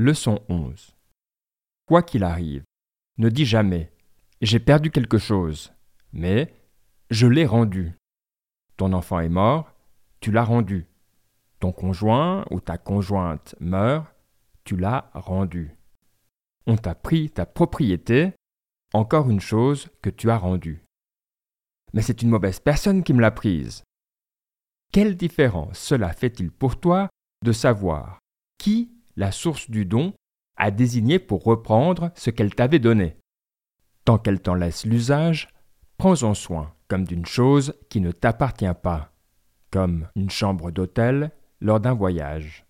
Leçon 11. Quoi qu'il arrive, ne dis jamais J'ai perdu quelque chose, mais Je l'ai rendu. Ton enfant est mort, tu l'as rendu. Ton conjoint ou ta conjointe meurt, tu l'as rendu. On t'a pris ta propriété, encore une chose que tu as rendue. Mais c'est une mauvaise personne qui me l'a prise. Quelle différence cela fait-il pour toi de savoir qui la source du don a désigné pour reprendre ce qu'elle t'avait donné Tant qu'elle t'en laisse l'usage, prends-en soin comme d'une chose qui ne t'appartient pas, comme une chambre d'hôtel lors d'un voyage.